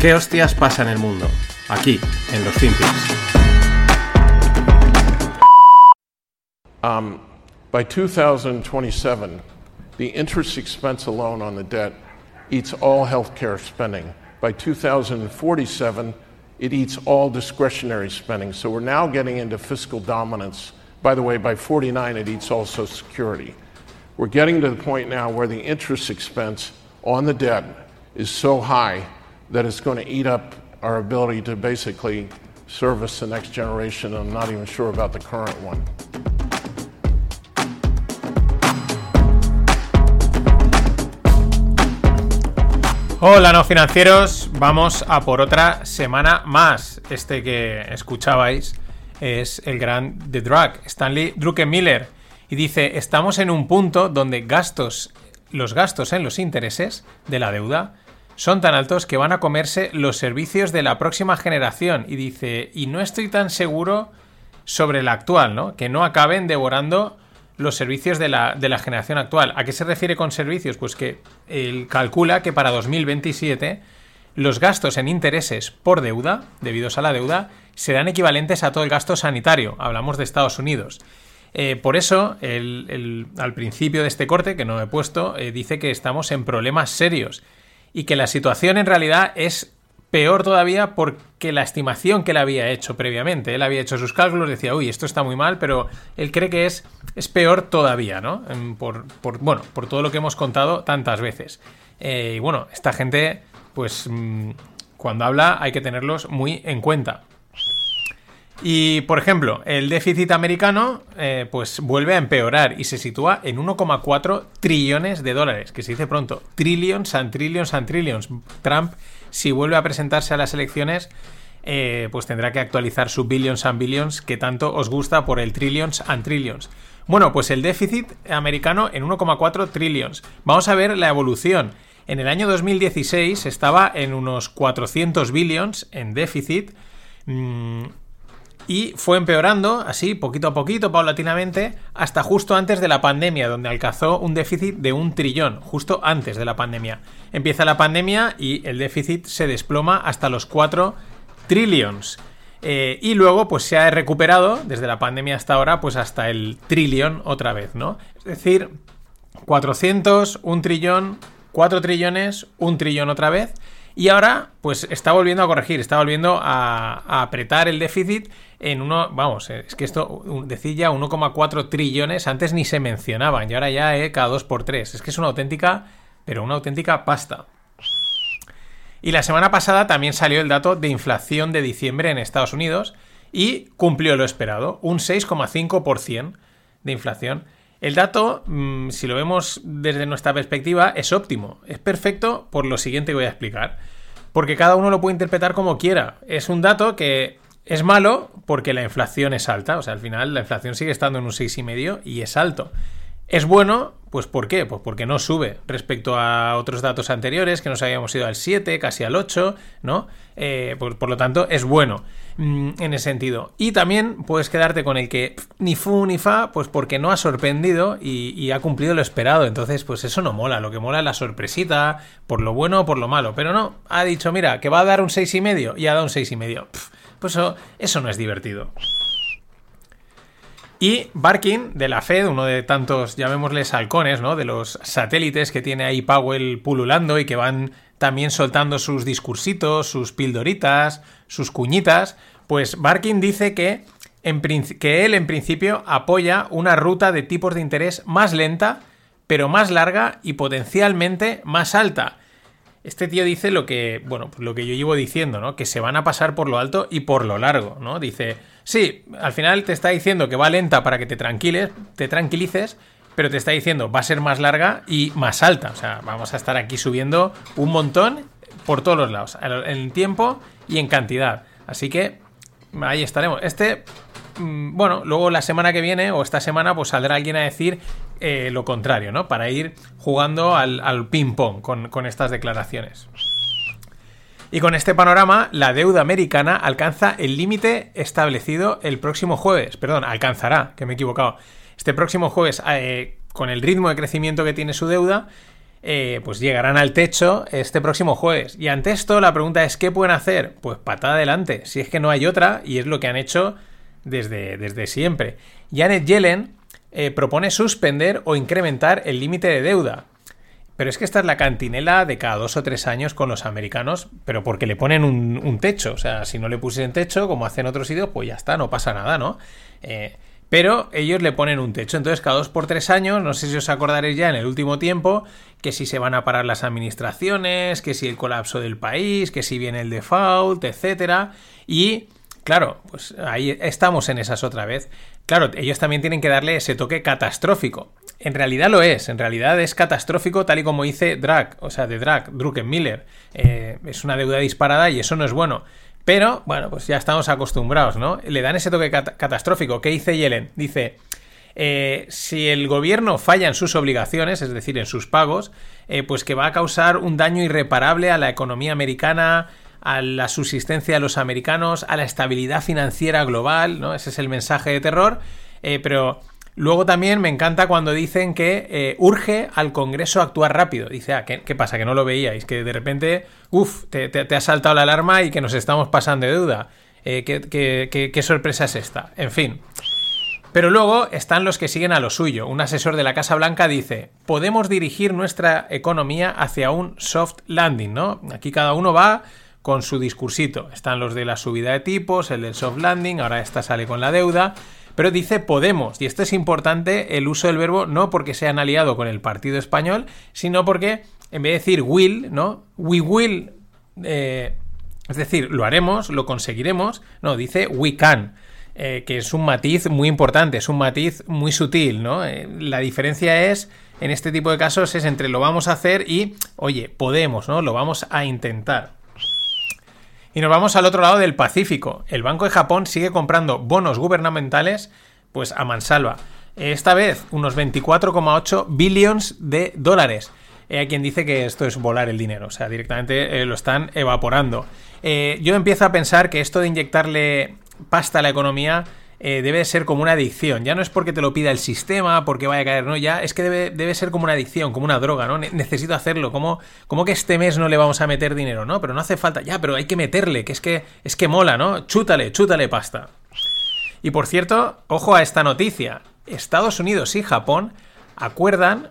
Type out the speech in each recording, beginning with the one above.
¿Qué hostias pasa en el mundo? Aquí, en los Finpics. Um, by 2027, the interest expense alone on the debt eats all healthcare spending. By 2047, it eats all discretionary spending. So we're now getting into fiscal dominance. By the way, by 49, it eats all Social Security. We're getting to the point now where the interest expense on the debt is so high that it's going to eat up our ability to basically service the next generation. I'm not even sure about the current one. Hola no financieros, vamos a por otra semana más. Este que escuchabais es el gran The Drug, Stanley Druckenmiller, y dice, estamos en un punto donde gastos, los gastos en los intereses de la deuda son tan altos que van a comerse los servicios de la próxima generación. Y dice, y no estoy tan seguro sobre la actual, ¿no? Que no acaben devorando los servicios de la, de la generación actual. ¿A qué se refiere con servicios? Pues que él calcula que para 2027 los gastos en intereses por deuda, debidos a la deuda, serán equivalentes a todo el gasto sanitario. Hablamos de Estados Unidos. Eh, por eso, el, al principio de este corte, que no he puesto, eh, dice que estamos en problemas serios y que la situación en realidad es peor todavía porque la estimación que él había hecho previamente, él había hecho sus cálculos, decía, uy, esto está muy mal, pero él cree que es, es peor todavía, ¿no? Por, bueno, por todo lo que hemos contado tantas veces. Eh, y bueno, esta gente, pues mm, cuando habla hay que tenerlos muy en cuenta. Y, por ejemplo, el déficit americano eh, pues vuelve a empeorar y se sitúa en 1,4 trillones de dólares, que se dice pronto, trillions and trillions and trillions. Trump, si vuelve a presentarse a las elecciones, eh, pues tendrá que actualizar su billions and billions que tanto os gusta por el trillions and trillions. Bueno, pues el déficit americano en 1,4 trillions. Vamos a ver la evolución. En el año 2016 estaba en unos 400 billions en déficit. Mm, y fue empeorando así, poquito a poquito, paulatinamente, hasta justo antes de la pandemia, donde alcanzó un déficit de un trillón, justo antes de la pandemia. Empieza la pandemia y el déficit se desploma hasta los 4 trillions. Eh, y luego, pues se ha recuperado desde la pandemia hasta ahora, pues hasta el trillón otra vez, ¿no? Es decir, 400, un trillón, 4 trillones, un trillón otra vez. Y ahora, pues está volviendo a corregir, está volviendo a, apretar el déficit en uno, vamos, es que esto decía ya 1,4 trillones, antes ni se mencionaban, y ahora ya eh, cada 2 por 3 Es que es una auténtica, pero una auténtica pasta. Y la semana pasada también salió el dato de inflación de diciembre en Estados Unidos y cumplió lo esperado, un 6,5% de inflación. El dato, mm, si lo vemos desde nuestra perspectiva, es óptimo. Es perfecto por lo siguiente que voy a explicar. Porque cada uno lo puede interpretar como quiera. Es un dato que es malo porque la inflación es alta. O sea, al final la inflación sigue estando en un 6,5 y es alto. Es bueno, pues ¿por qué? Pues porque no sube respecto a otros datos anteriores, que nos habíamos ido al 7, casi al 8, ¿no? Eh, por, lo tanto, es bueno mm, en ese sentido. Y también puedes quedarte con el que ni fu ni fa, pues porque no ha sorprendido y, ha cumplido lo esperado. Entonces, pues eso no mola. Lo que mola es la sorpresita, por lo bueno o por lo malo. Pero no, ha dicho, mira, que va a dar un 6,5 y ha dado un 6,5. Pues eso, eso no es divertido. Y Barkin, de la Fed, uno de tantos, llamémosles halcones, ¿no? De los satélites que tiene ahí Powell pululando y que van también soltando sus discursitos, sus pildoritas, sus cuñitas, pues Barkin dice que, que él en principio apoya una ruta de tipos de interés más lenta, pero más larga y potencialmente más alta. Este tío dice lo que, bueno, lo que yo llevo diciendo, ¿no? Que se van a pasar por lo alto y por lo largo, ¿no? Dice, Sí, al final te está diciendo que va lenta para que te tranquiles, te tranquilices, pero te está diciendo va a ser más larga y más alta. O sea, vamos a estar aquí subiendo un montón por todos los lados, en tiempo y en cantidad. Así que ahí estaremos. Este, mm, bueno, luego la semana que viene o esta semana, pues saldrá alguien a decir eh, lo contrario, ¿no? Para ir jugando al, ping-pong con, con estas declaraciones. Y con este panorama, la deuda americana alcanza el límite establecido el próximo jueves. Perdón, alcanzará, que me he equivocado. Este próximo jueves, eh, con el ritmo de crecimiento que tiene su deuda, eh, pues llegarán al techo este próximo jueves. Y ante esto la pregunta es, ¿qué pueden hacer? Pues patada adelante, si es que no hay otra, y es lo que han hecho desde, desde siempre. Janet Yellen eh, propone suspender o incrementar el límite de deuda. Pero es que esta es la cantinela de cada dos o tres años con los americanos, pero porque le ponen un, techo. O sea, si no le pusiesen techo, como hacen otros sitios, pues ya está, no pasa nada, ¿no? Eh, pero ellos le ponen un techo. Entonces, cada dos por tres años, no sé si os acordaréis ya en el último tiempo, que si se van a parar las administraciones, que si el colapso del país, que si viene el default, etcétera. Y claro, pues ahí estamos en esas otra vez. Claro, ellos también tienen que darle ese toque catastrófico. En realidad lo es, en realidad es catastrófico tal y como dice Drag, o sea, de Drag, Druckenmiller. Eh, es una deuda disparada y eso no es bueno. Pero, bueno, pues ya estamos acostumbrados, ¿no? Le dan ese toque catastrófico. ¿Qué dice Yellen? Dice, eh, si el gobierno falla en sus obligaciones, es decir, en sus pagos, eh, pues que va a causar un daño irreparable a la economía americana, a la subsistencia de los americanos, a la estabilidad financiera global, ¿no? Ese es el mensaje de terror. pero Luego también me encanta cuando dicen que eh, urge al Congreso actuar rápido. Dice, ah, ¿qué, pasa? Que no lo veíais, que de repente, uff, te, ha saltado la alarma y que nos estamos pasando de duda. Eh, ¿qué, sorpresa es esta? En fin. Pero luego están los que siguen a lo suyo. Un asesor de la Casa Blanca dice, podemos dirigir nuestra economía hacia un soft landing, ¿no? Aquí cada uno va con su discursito. Están los de la subida de tipos, el del soft landing, ahora esta sale con la deuda. Pero dice Podemos, y esto es importante el uso del verbo no porque se han aliado con el partido español, sino porque en vez de decir will, ¿no? We will, eh, es decir, lo haremos, lo conseguiremos, no, dice we can. Eh, que es un matiz muy importante, es un matiz muy sutil, ¿no? Eh, la diferencia es, en este tipo de casos, es entre lo vamos a hacer y, oye, podemos, ¿no? Lo vamos a intentar. Y nos vamos al otro lado del Pacífico. El Banco de Japón sigue comprando bonos gubernamentales, pues a mansalva. Esta vez unos 24,8 billions de dólares. Hay quien dice que esto es volar el dinero, o sea, directamente eh, lo están evaporando. Eh, yo empiezo a pensar que esto de inyectarle pasta a la economía eh, debe ser como una adicción. Ya no es porque te lo pida el sistema, porque vaya a caer, no, ya es que debe, debe ser como una adicción, como una droga, ¿no? necesito hacerlo. ¿Cómo, ¿Cómo, que este mes no le vamos a meter dinero? No, pero no hace falta. Ya, pero hay que meterle, que es que, es que mola, ¿no? Chútale, chútale pasta. Y por cierto, ojo a esta noticia. Estados Unidos y Japón acuerdan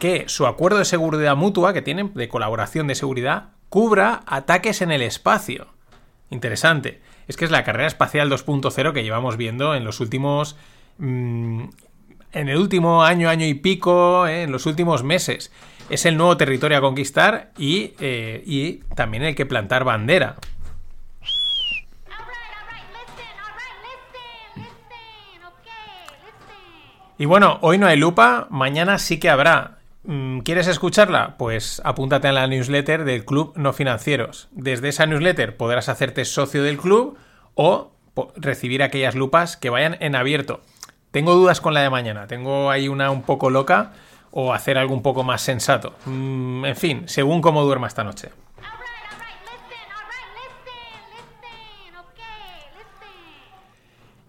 que su acuerdo de seguridad mutua que tienen, de colaboración de seguridad, cubra ataques en el espacio. Interesante es que es la carrera espacial 2.0 que llevamos viendo en los últimos... Mm, en el último año, año y pico, eh, en los últimos meses. Es el nuevo territorio a conquistar y, eh, y también el que plantar bandera. Y bueno, hoy no hay lupa, mañana sí que habrá. Mm, ¿Quieres escucharla? Pues apúntate a la newsletter del Club No Financieros. Desde esa newsletter podrás hacerte socio del club o recibir aquellas lupas que vayan en abierto. Tengo dudas con la de mañana, tengo ahí una un poco loca o hacer algo un poco más sensato. Mm, en fin, según cómo duerma esta noche.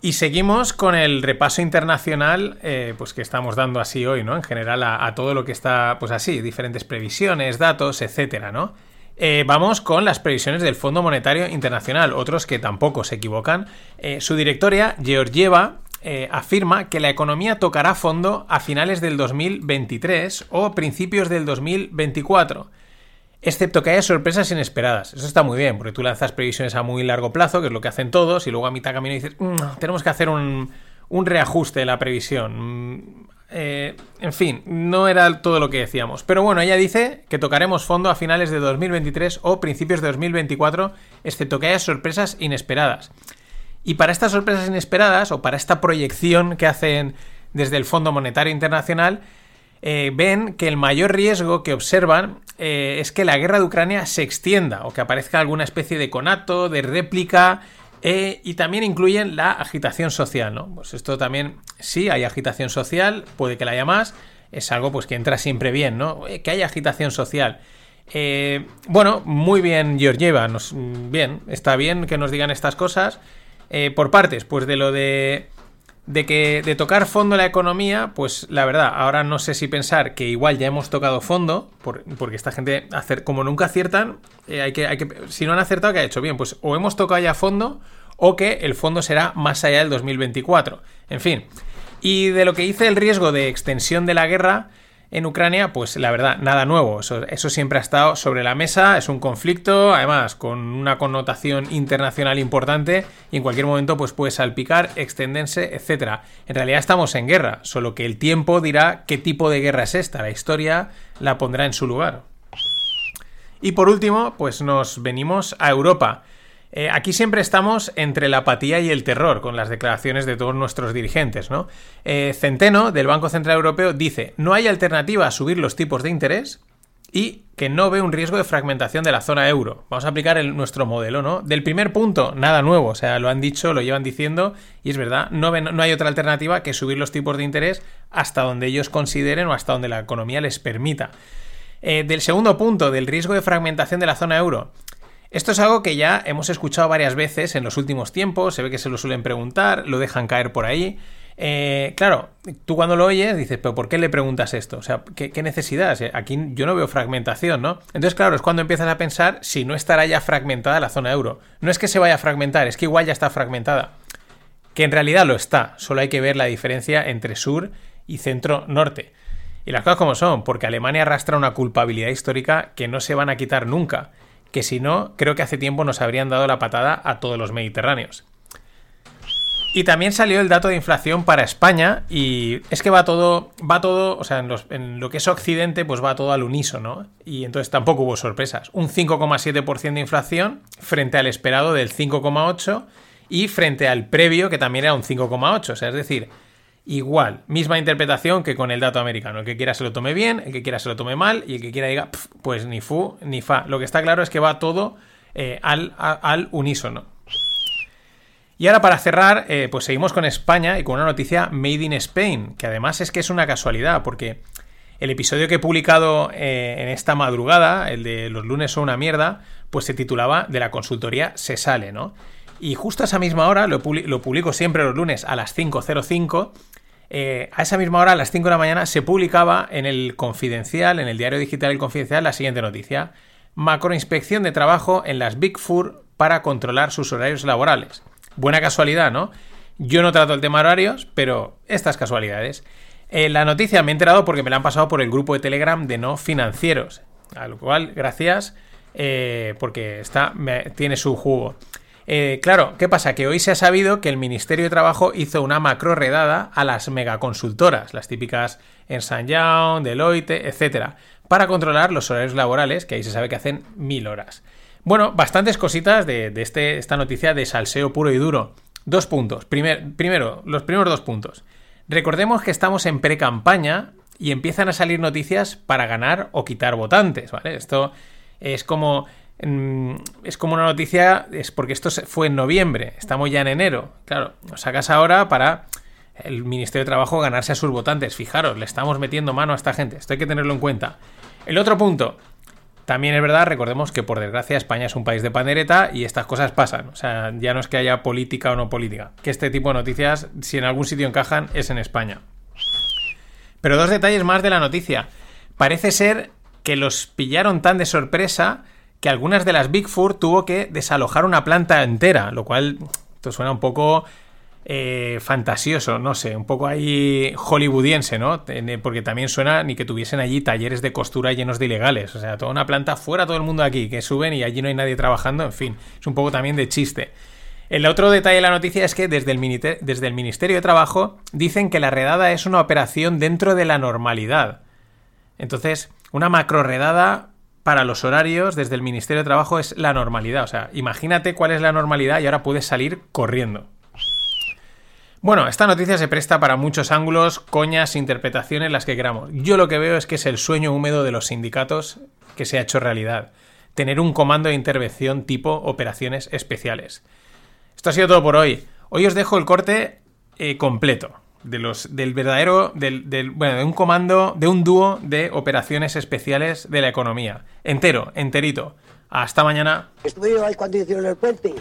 Y seguimos con el repaso internacional, eh, pues que estamos dando así hoy, ¿no? En general a, todo lo que está, pues así, diferentes previsiones, datos, etcétera, ¿no? Eh, vamos con las previsiones del Fondo Monetario Internacional, otros que tampoco se equivocan. Eh, su directoria, Georgieva, afirma que la economía tocará fondo a finales del 2023 o principios del 2024 excepto que haya sorpresas inesperadas. Eso está muy bien, porque tú lanzas previsiones a muy largo plazo, que es lo que hacen todos, y luego a mitad camino dices, mm, tenemos que hacer un, reajuste de la previsión. Mm, eh, en fin, no era todo lo que decíamos. Pero bueno, ella dice que tocaremos fondo a finales de 2023 o principios de 2024, excepto que haya sorpresas inesperadas. Y para estas sorpresas inesperadas, o para esta proyección que hacen desde el Fondo Monetario Internacional, eh, ven que el mayor riesgo que observan eh, es que la guerra de Ucrania se extienda o que aparezca alguna especie de conato, de réplica. Eh, y también incluyen la agitación social, ¿no? Pues esto también, sí, hay agitación social, puede que la haya más, es algo pues que entra siempre bien, ¿no? que haya agitación social. bueno, muy bien, Georgieva, nos, bien, está bien que nos digan estas cosas. por partes, pues de lo de de que de tocar fondo la economía, pues la verdad, ahora no sé si pensar que igual ya hemos tocado fondo, porque esta gente, hacer, como nunca aciertan, eh, hay, que, hay que, si no han acertado, ¿qué ha hecho? Bien, pues o hemos tocado ya fondo o que el fondo será más allá del 2024. En fin. Y de lo que dice el riesgo de extensión de la guerra, en Ucrania, pues la verdad, nada nuevo. Eso, siempre ha estado sobre la mesa. Es un conflicto, además, con una connotación internacional importante y en cualquier momento pues puede salpicar, extenderse, etc. En realidad estamos en guerra, solo que el tiempo dirá qué tipo de guerra es esta. La historia la pondrá en su lugar. Y por último, pues nos venimos a Europa. Eh, aquí siempre estamos entre la apatía y el terror con las declaraciones de todos nuestros dirigentes, ¿no? Eh, Centeno, del Banco Central Europeo, dice, no hay alternativa a subir los tipos de interés y que no ve un riesgo de fragmentación de la zona euro. Vamos a aplicar nuestro modelo, ¿no? Del primer punto, nada nuevo, o sea, lo han dicho, lo llevan diciendo y es verdad, no, no hay otra alternativa que subir los tipos de interés hasta donde ellos consideren o hasta donde la economía les permita. Eh, del segundo punto, del riesgo de fragmentación de la zona euro, esto es algo que ya hemos escuchado varias veces en los últimos tiempos, se ve que se lo suelen preguntar, lo dejan caer por ahí. Eh, claro, tú cuando lo oyes dices, pero ¿por qué le preguntas esto? O sea, ¿qué, necesidad? Aquí yo no veo fragmentación, ¿no? Entonces, claro, es cuando empiezas a pensar si no estará ya fragmentada la zona euro. No es que se vaya a fragmentar, es que igual ya está fragmentada. Que en realidad lo está, solo hay que ver la diferencia entre sur y centro-norte. Y las cosas como son, porque Alemania arrastra una culpabilidad histórica que no se van a quitar nunca que si no, creo que hace tiempo nos habrían dado la patada a todos los mediterráneos. Y también salió el dato de inflación para España y es que va todo, va todo, o sea, en, lo que es Occidente, pues va todo al unísono. Y entonces tampoco hubo sorpresas. Un 5,7% de inflación frente al esperado del 5,8% y frente al previo que también era un 5,8%. O sea, es decir, igual, misma interpretación que con el dato americano. El que quiera se lo tome bien, el que quiera se lo tome mal y el que quiera diga, pues ni fu ni fa. Lo que está claro es que va todo eh, al, al, unísono. Y ahora para cerrar, eh, pues seguimos con España y con una noticia Made in Spain, que además es que es una casualidad, porque el episodio que he publicado eh, en esta madrugada, el de los lunes son una mierda, pues se titulaba De la consultoría se sale, ¿no? Y justo a esa misma hora, lo, lo publico siempre los lunes a las 5.05, eh, a esa misma hora, a las 5 de la mañana, se publicaba en el Confidencial, en el diario digital El Confidencial, la siguiente noticia. Macroinspección de trabajo en las Big Four para controlar sus horarios laborales. Buena casualidad, ¿no? Yo no trato el tema horarios, pero estas casualidades. Eh, la noticia me he enterado porque me la han pasado por el grupo de Telegram de no financieros. A lo cual, gracias, eh, porque está, tiene su jugo. Eh, claro, ¿qué pasa? Que hoy se ha sabido que el Ministerio de Trabajo hizo una macro redada a las megaconsultoras, las típicas Ernst Young, Deloitte, etcétera, para controlar los horarios laborales, que ahí se sabe que hacen mil horas. Bueno, bastantes cositas de, este, esta noticia de salseo puro y duro. Dos puntos. primero, los primeros dos puntos. Recordemos que estamos en pre-campaña y empiezan a salir noticias para ganar o quitar votantes, ¿vale? Esto es como es como una noticia, es porque esto fue en noviembre, estamos ya en enero. Claro, lo sacas ahora para el Ministerio de Trabajo ganarse a sus votantes. Fijaros, le estamos metiendo mano a esta gente. Esto hay que tenerlo en cuenta. El otro punto. También es verdad, recordemos que por desgracia España es un país de pandereta y estas cosas pasan. O sea, ya no es que haya política o no política. Que este tipo de noticias, si en algún sitio encajan, es en España. Pero dos detalles más de la noticia. Parece ser que los pillaron tan de sorpresa que algunas de las Big Four tuvo que desalojar una planta entera, lo cual esto suena un poco eh, fantasioso, no sé, un poco ahí hollywoodiense, ¿no? Porque también suena ni que tuviesen allí talleres de costura llenos de ilegales, o sea, toda una planta fuera todo el mundo aquí, que suben y allí no hay nadie trabajando, en fin, es un poco también de chiste. El otro detalle de la noticia es que desde el, desde el Ministerio de Trabajo dicen que la redada es una operación dentro de la normalidad. Entonces, una macro redada para los horarios desde el Ministerio de Trabajo es la normalidad. O sea, imagínate cuál es la normalidad y ahora puedes salir corriendo. Bueno, esta noticia se presta para muchos ángulos, coñas, interpretaciones, las que queramos. Yo lo que veo es que es el sueño húmedo de los sindicatos que se ha hecho realidad. Tener un comando de intervención tipo operaciones especiales. Esto ha sido todo por hoy. Hoy os dejo el corte eh, completo de los, del verdadero, del, bueno, de un comando, de un dúo de operaciones especiales de la economía. Entero, enterito. Hasta mañana. Estuve yo ahí cuando hicieron el puente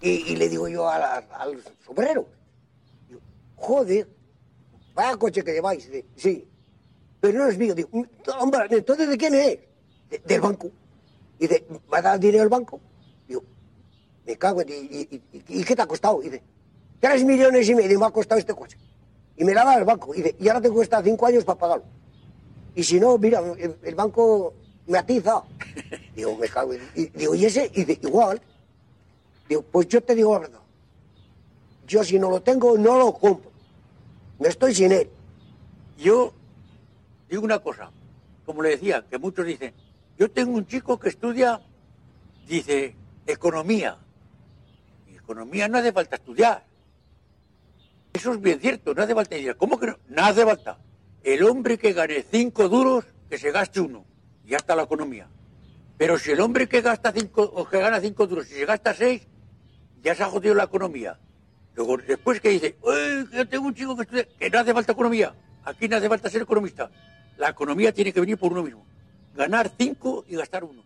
y, le digo yo al, al sombrero, joder, vaya coche que lleváis. Dice, sí, pero no es mío. Digo, hombre, entonces ¿de quién es? "De- del banco. Y dice, ¿va a dar dinero al banco? Digo, me cago en... ¿Y, y, y- y qué te ha costado? Y dice, tres millones y medio me ha costado este coche. Y me la da el banco. Y dice, y ahora te cuesta cinco años para pagarlo. Y si no, mira, el, banco me atiza. Digo, me cago. Y, digo, ¿y ese? Y igual. Digo, pues yo te digo la verdad. Yo si no lo tengo, no lo compro. Me estoy sin él. Yo digo una cosa, como le decía, que muchos dicen, yo tengo un chico que estudia, dice, economía. Y economía no hace falta estudiar. Eso es bien cierto, no hace falta estudiar. ¿Cómo que no? No hace falta. El hombre que gane cinco duros, que se gaste uno. Ya está la economía. Pero si el hombre que gasta cinco, o que gana cinco duros, si se gasta seis, ya se ha jodido la economía. Luego, después que dice, "Uy, yo tengo un chico que estudia, que no hace falta economía. Aquí no hace falta ser economista. La economía tiene que venir por uno mismo. Ganar cinco y gastar uno.